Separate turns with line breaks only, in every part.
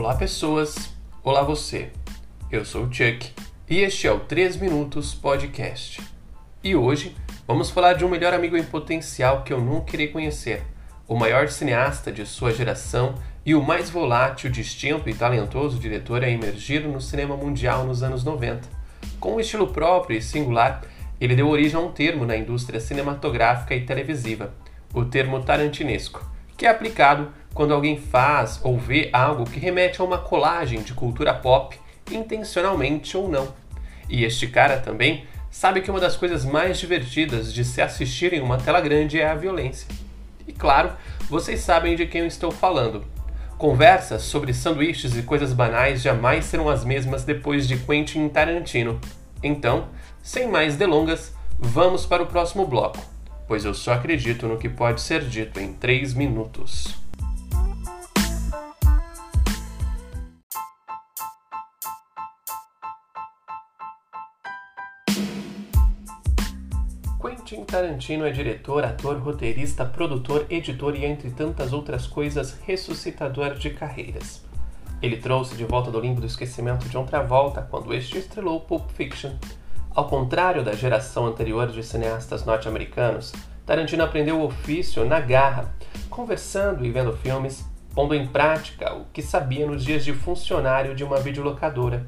Olá, pessoas. Olá, você. Eu sou o Chuck e este é o 3 Minutos Podcast. E hoje vamos falar de um melhor amigo em potencial que eu nunca irei conhecer, o maior cineasta de sua geração e o mais volátil, distinto e talentoso diretor a emergir no cinema mundial nos anos 90. Com um estilo próprio e singular, ele deu origem a um termo na indústria cinematográfica e televisiva, o termo tarantinesco, que é aplicado quando alguém faz ou vê algo que remete a uma colagem de cultura pop, intencionalmente ou não. E este cara também sabe que uma das coisas mais divertidas de se assistir em uma tela grande é a violência. E claro, vocês sabem de quem eu estou falando. Conversas sobre sanduíches e coisas banais jamais serão as mesmas depois de Quentin Tarantino. Então, sem mais delongas, vamos para o próximo bloco, pois eu só acredito no que pode ser dito em 3 minutos. Quentin Tarantino é diretor, ator, roteirista, produtor, editor e, entre tantas outras coisas, ressuscitador de carreiras. Ele trouxe de volta do limbo do esquecimento John Travolta quando este estrelou Pulp Fiction. Ao contrário da geração anterior de cineastas norte-americanos, Tarantino aprendeu o ofício na garra, conversando e vendo filmes, pondo em prática o que sabia nos dias de funcionário de uma videolocadora.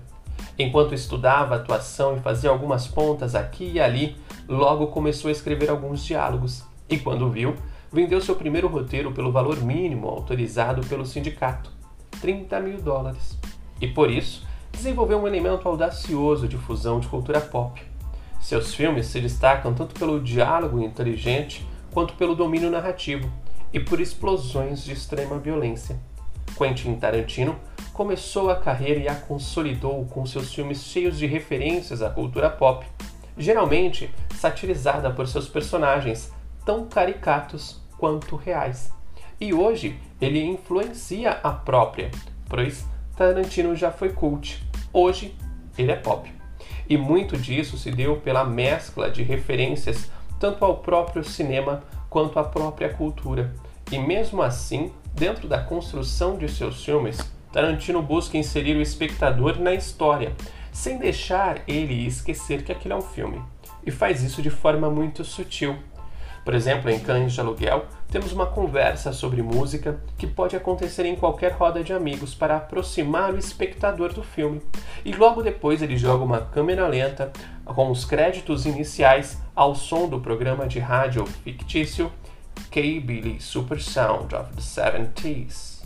Enquanto estudava atuação e fazia algumas pontas aqui e ali, logo começou a escrever alguns diálogos e, quando viu, vendeu seu primeiro roteiro pelo valor mínimo autorizado pelo sindicato 30 mil dólares. E por isso, desenvolveu um elemento audacioso de fusão de cultura pop. Seus filmes se destacam tanto pelo diálogo inteligente quanto pelo domínio narrativo e por explosões de extrema violência. Quentin Tarantino começou a carreira e a consolidou com seus filmes cheios de referências à cultura pop, geralmente satirizada por seus personagens, tão caricatos quanto reais. E hoje ele influencia a própria, pois Tarantino já foi cult, hoje ele é pop. E muito disso se deu pela mescla de referências tanto ao próprio cinema quanto à própria cultura. E mesmo assim, dentro da construção de seus filmes, Tarantino busca inserir o espectador na história, sem deixar ele esquecer que aquilo é um filme e faz isso de forma muito sutil. Por exemplo, em Cães de Aluguel, temos uma conversa sobre música que pode acontecer em qualquer roda de amigos para aproximar o espectador do filme. E logo depois ele joga uma câmera lenta com os créditos iniciais ao som do programa de rádio fictício K-Billy Super Sound of the 70s.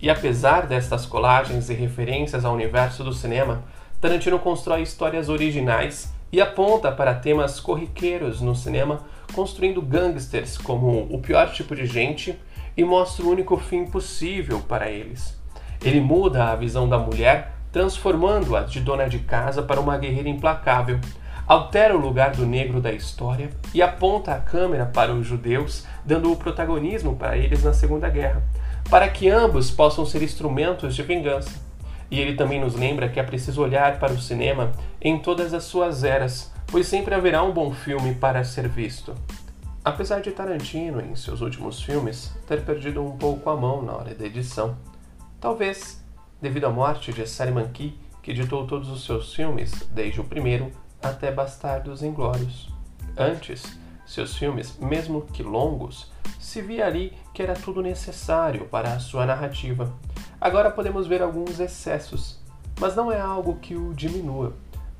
E apesar destas colagens e referências ao universo do cinema, Tarantino constrói histórias originais e aponta para temas corriqueiros no cinema, construindo gangsters como o pior tipo de gente e mostra o único fim possível para eles. Ele muda a visão da mulher, transformando-a de dona de casa para uma guerreira implacável, altera o lugar do negro da história e aponta a câmera para os judeus, dando o protagonismo para eles na Segunda Guerra, para que ambos possam ser instrumentos de vingança. E ele também nos lembra que é preciso olhar para o cinema em todas as suas eras, pois sempre haverá um bom filme para ser visto. Apesar de Tarantino, em seus últimos filmes, ter perdido um pouco a mão na hora da edição, talvez devido à morte de Sally Key, que editou todos os seus filmes, desde o primeiro até Bastardos Inglórios. Antes, seus filmes, mesmo que longos, se via ali que era tudo necessário para a sua narrativa. Agora podemos ver alguns excessos, mas não é algo que o diminua.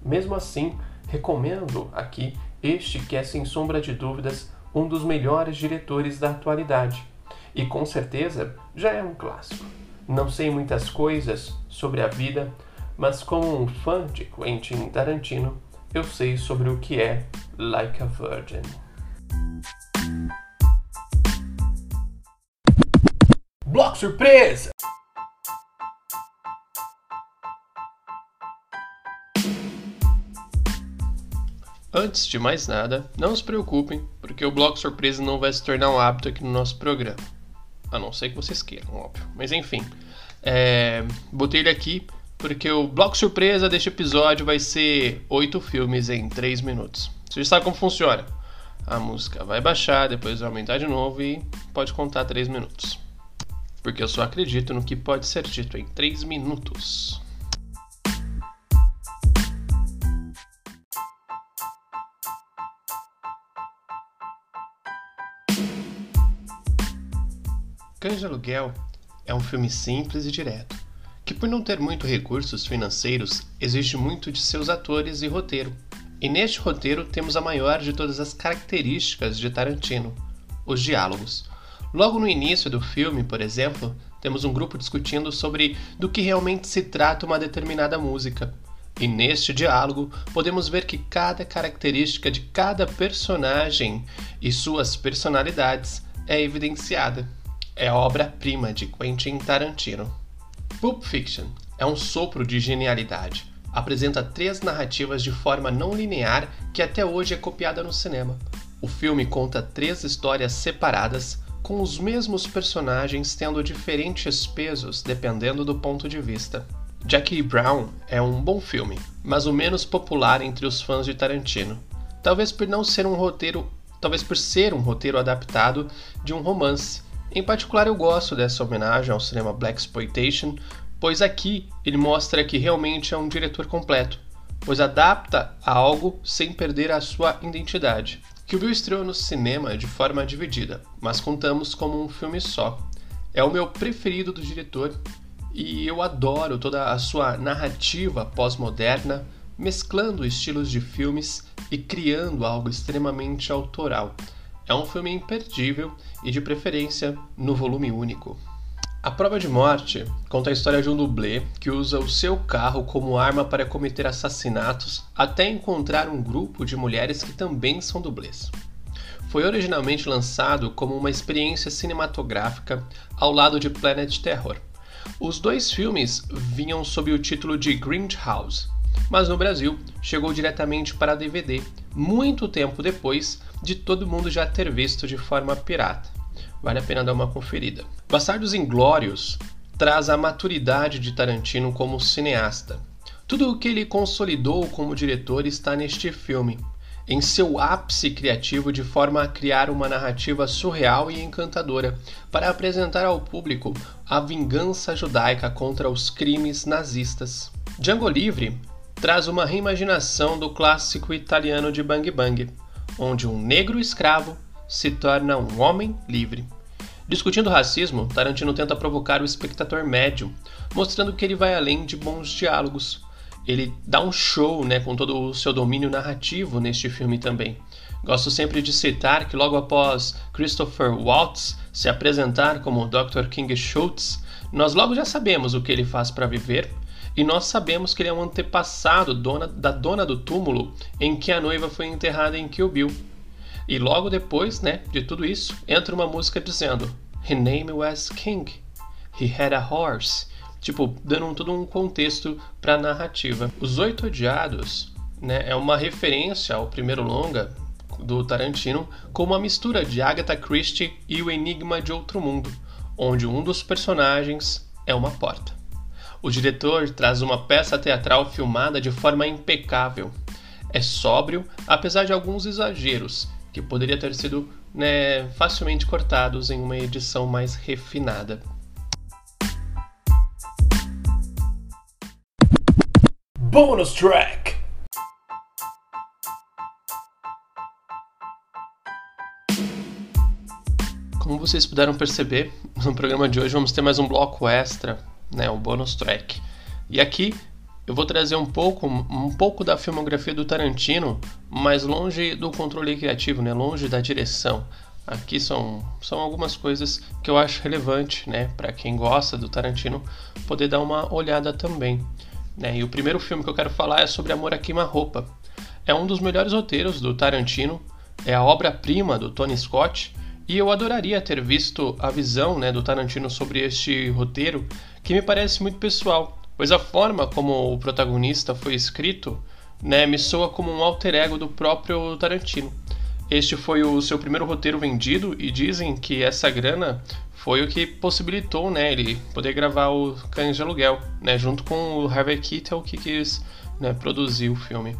Mesmo assim, recomendo aqui este que é sem sombra de dúvidas um dos melhores diretores da atualidade. E com certeza já é um clássico. Não sei muitas coisas sobre a vida, mas como um fã de Quentin Tarantino, eu sei sobre o que é Like a Virgin. Bloco surpresa! Antes de mais nada, não se preocupem, porque o bloco surpresa não vai se tornar um hábito aqui no nosso programa. A não ser que vocês queiram, óbvio. Mas enfim, é... botei ele aqui porque o bloco surpresa deste episódio vai ser oito filmes em três minutos. Você já sabe como funciona. A música vai baixar, depois vai aumentar de novo e pode contar três minutos. porque eu só acredito no que pode ser dito em 3 minutos. Cães de Aluguel é um filme simples e direto, que por não ter muito recursos financeiros, exige muito de seus atores e roteiro. E neste roteiro temos a maior de todas as características de Tarantino, os diálogos. Logo no início do filme, por exemplo, temos um grupo discutindo sobre do que realmente se trata uma determinada música. E neste diálogo podemos ver que cada característica de cada personagem e suas personalidades é evidenciada é obra-prima de Quentin Tarantino. Pulp Fiction é um sopro de genialidade. Apresenta três narrativas de forma não linear que até hoje é copiada no cinema. O filme conta três histórias separadas, com os mesmos personagens tendo diferentes pesos dependendo do ponto de vista. Jackie Brown é um bom filme, mas o menos popular entre os fãs de Tarantino. Talvez por não ser um roteiro, talvez por ser um roteiro adaptado de um romance em particular, eu gosto dessa homenagem ao cinema Black Exploitation, pois aqui ele mostra que realmente é um diretor completo, pois adapta a algo sem perder a sua identidade. Que o Bill estreou no cinema de forma dividida, mas contamos como um filme só. É o meu preferido do diretor e eu adoro toda a sua narrativa pós-moderna, mesclando estilos de filmes e criando algo extremamente autoral. É um filme imperdível e, de preferência, no volume único. A Prova de Morte conta a história de um dublê que usa o seu carro como arma para cometer assassinatos até encontrar um grupo de mulheres que também são dublês. Foi originalmente lançado como uma experiência cinematográfica ao lado de Planet Terror. Os dois filmes vinham sob o título de Grindhouse, mas no Brasil chegou diretamente para DVD, muito tempo depois de todo mundo já ter visto de forma pirata. Vale a pena dar uma conferida. Bastardos Inglórios traz a maturidade de Tarantino como cineasta. Tudo o que ele consolidou como diretor está neste filme, em seu ápice criativo de forma a criar uma narrativa surreal e encantadora para apresentar ao público a vingança judaica contra os crimes nazistas. Django Livre traz uma reimaginação do clássico italiano de Bang Bang, onde um negro escravo se torna um homem livre. Discutindo racismo, Tarantino tenta provocar o espectador médio, mostrando que ele vai além de bons diálogos. Ele dá um show né, com todo o seu domínio narrativo neste filme também. Gosto sempre de citar que logo após Christopher Waltz se apresentar como Dr. King Schultz, nós logo já sabemos o que ele faz para viver e nós sabemos que ele é um antepassado dona, da dona do túmulo em que a noiva foi enterrada em Kill Bill. E logo depois, né, de tudo isso, entra uma música dizendo: His name was King. He had a horse. Tipo, dando um, todo um contexto para a narrativa. Os Oito Odiados né, é uma referência ao primeiro longa do Tarantino com uma mistura de Agatha Christie e o Enigma de Outro Mundo, onde um dos personagens é uma porta. O diretor traz uma peça teatral filmada de forma impecável. É sóbrio, apesar de alguns exageros, que poderia ter sido né, facilmente cortados em uma edição mais refinada. Bonus track! Como vocês puderam perceber, no programa de hoje vamos ter mais um bloco extra né, o bonus track. E aqui eu vou trazer um pouco, um pouco da filmografia do Tarantino, mas longe do controle criativo, né, longe da direção. Aqui são, são algumas coisas que eu acho relevante, né, para quem gosta do Tarantino poder dar uma olhada também. Né? E o primeiro filme que eu quero falar é sobre Amor a Queima-Roupa. É um dos melhores roteiros do Tarantino, é a obra-prima do Tony Scott, e eu adoraria ter visto a visão né, do Tarantino sobre este roteiro que me parece muito pessoal, pois a forma como o protagonista foi escrito né, me soa como um alter ego do próprio Tarantino. Este foi o seu primeiro roteiro vendido e dizem que essa grana foi o que possibilitou né, ele poder gravar o Cães de Aluguel, né, junto com o Harvey Keitel que quis né, produzir o filme.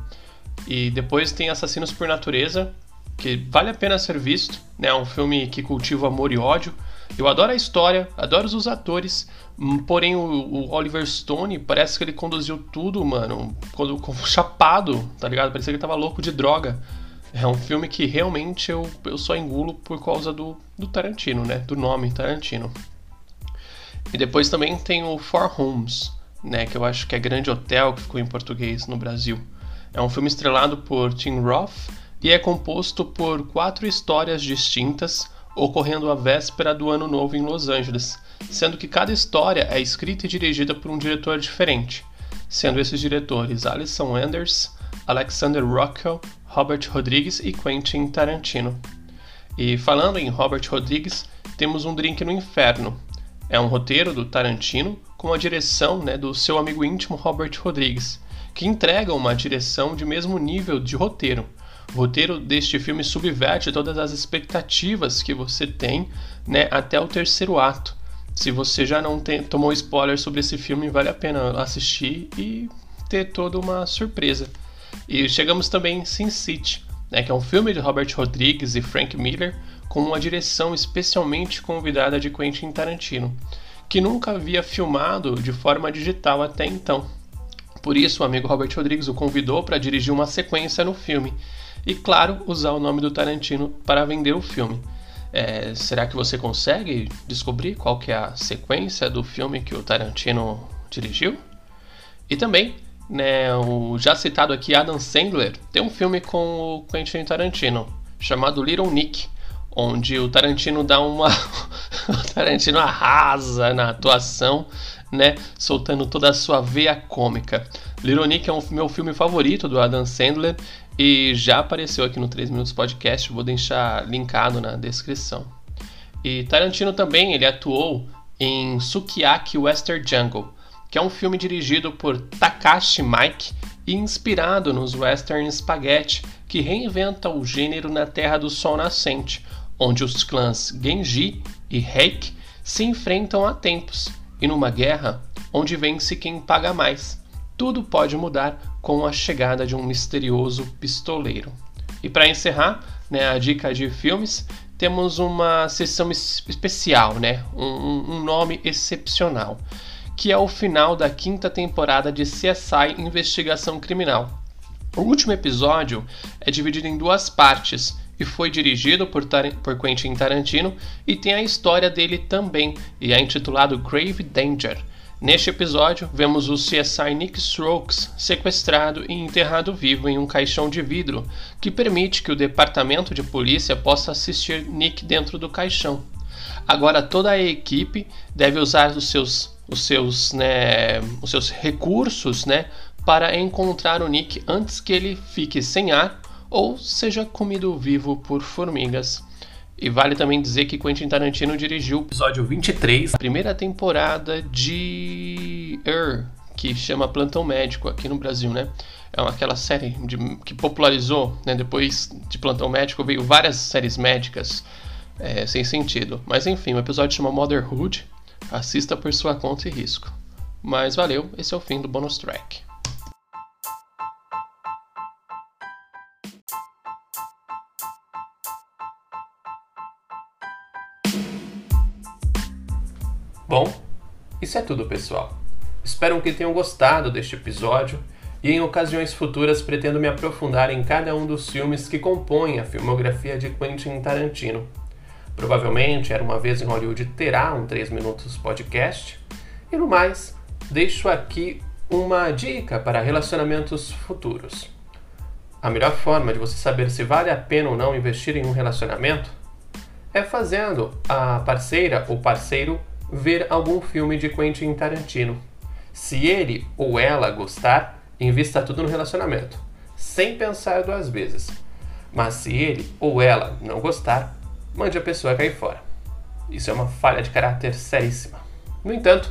E depois tem Assassinos por Natureza, que vale a pena ser visto, né? É um filme que cultiva amor e ódio. Eu adoro a história, adoro os atores, hum, porém o, o, Oliver Stone parece que ele conduziu tudo, mano, quando, chapado, tá ligado? Parecia que ele tava louco de droga. É um filme que realmente eu, eu só engulo por causa do, do Tarantino, né? Do nome Tarantino. E depois também tem o Four Homes, né? Que eu acho que é Grande Hotel, que ficou em português no Brasil. É um filme estrelado por Tim Roth e é composto por quatro histórias distintas ocorrendo à véspera do Ano Novo em Los Angeles, sendo que cada história é escrita e dirigida por um diretor diferente, sendo esses diretores Alison Anders, Alexander Rockwell, Robert Rodrigues e Quentin Tarantino. E falando em Robert Rodrigues, temos um Drink no Inferno. É um roteiro do Tarantino com a direção né, do seu amigo íntimo Robert Rodrigues, que entrega uma direção de mesmo nível de roteiro, o roteiro deste filme subverte todas as expectativas que você tem né, até o terceiro ato. Se você já não tem, tomou spoiler sobre esse filme, vale a pena assistir e ter toda uma surpresa. E chegamos também em Sin City, né, que é um filme de Robert Rodrigues e Frank Miller, com uma direção especialmente convidada de Quentin Tarantino, que nunca havia filmado de forma digital até então. Por isso, o amigo Robert Rodrigues o convidou para dirigir uma sequência no filme, e, claro, usar o nome do Tarantino para vender o filme. É, será que você consegue descobrir qual que é a sequência do filme que o Tarantino dirigiu? E também, né, o já citado aqui Adam Sandler tem um filme com o Quentin Tarantino chamado Little Nick, onde o Tarantino dá uma o Tarantino arrasa na atuação, né, soltando toda a sua veia cômica. Little Nick é o meu filme favorito do Adam Sandler e já apareceu aqui no 3 Minutos Podcast, vou deixar linkado na descrição. E Tarantino também ele atuou em Sukiyaki Western Jungle, que é um filme dirigido por Takashi Mike e inspirado nos western spaghetti, que reinventa o gênero na Terra do Sol Nascente, onde os clãs Genji e Reik se enfrentam há tempos, e numa guerra onde vence quem paga mais tudo pode mudar com a chegada de um misterioso pistoleiro. E para encerrar, né, a dica de filmes, temos uma sessão especial, né, um, um nome excepcional, que é o final da quinta temporada de CSI Investigação Criminal. O último episódio é dividido em duas partes e foi dirigido por, Tar por Quentin Tarantino e tem a história dele também, e é intitulado Grave Danger Neste episódio, vemos o CSI Nick Strokes sequestrado e enterrado vivo em um caixão de vidro, que permite que o departamento de polícia possa assistir Nick dentro do caixão. Agora toda a equipe deve usar os seus, os seus, né, os seus recursos né, para encontrar o Nick antes que ele fique sem ar ou seja comido vivo por formigas. E vale também dizer que Quentin Tarantino dirigiu o episódio 23, a primeira temporada de Er, que chama Plantão Médico aqui no Brasil, né? É aquela série de, que popularizou, né? Depois de Plantão Médico veio várias séries médicas é, sem sentido. Mas enfim, o episódio chama Motherhood. Assista por sua conta e risco. Mas valeu, esse é o fim do bonus track. Isso é tudo, pessoal. Espero que tenham gostado deste episódio e em ocasiões futuras pretendo me aprofundar em cada um dos filmes que compõem a filmografia de Quentin Tarantino. Provavelmente Era uma vez em Hollywood terá um 3 minutos podcast. E no mais, deixo aqui uma dica para relacionamentos futuros. A melhor forma de você saber se vale a pena ou não investir em um relacionamento é fazendo a parceira ou parceiro ver algum filme de Quentin Tarantino. Se ele ou ela gostar, invista tudo no relacionamento, sem pensar duas vezes. Mas se ele ou ela não gostar, mande a pessoa cair fora. Isso é uma falha de caráter seríssima. No entanto,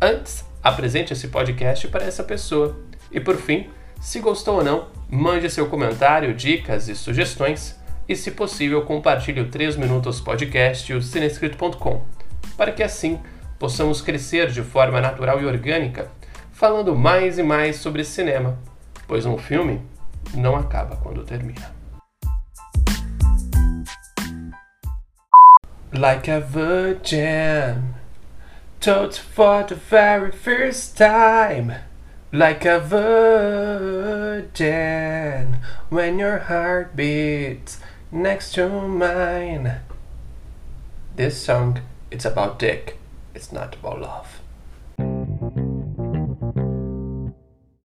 antes apresente esse podcast para essa pessoa. E por fim, se gostou ou não, mande seu comentário, dicas e sugestões. E se possível, compartilhe o 3 Minutos Podcast e o cinescrito.com para que assim possamos crescer de forma natural e orgânica, falando mais e mais sobre cinema, pois um filme não acaba quando termina. like a virgin. Touch for the very first time, like a virgin. When your heart beats next to mine. This song, it's about dick, it's not about love.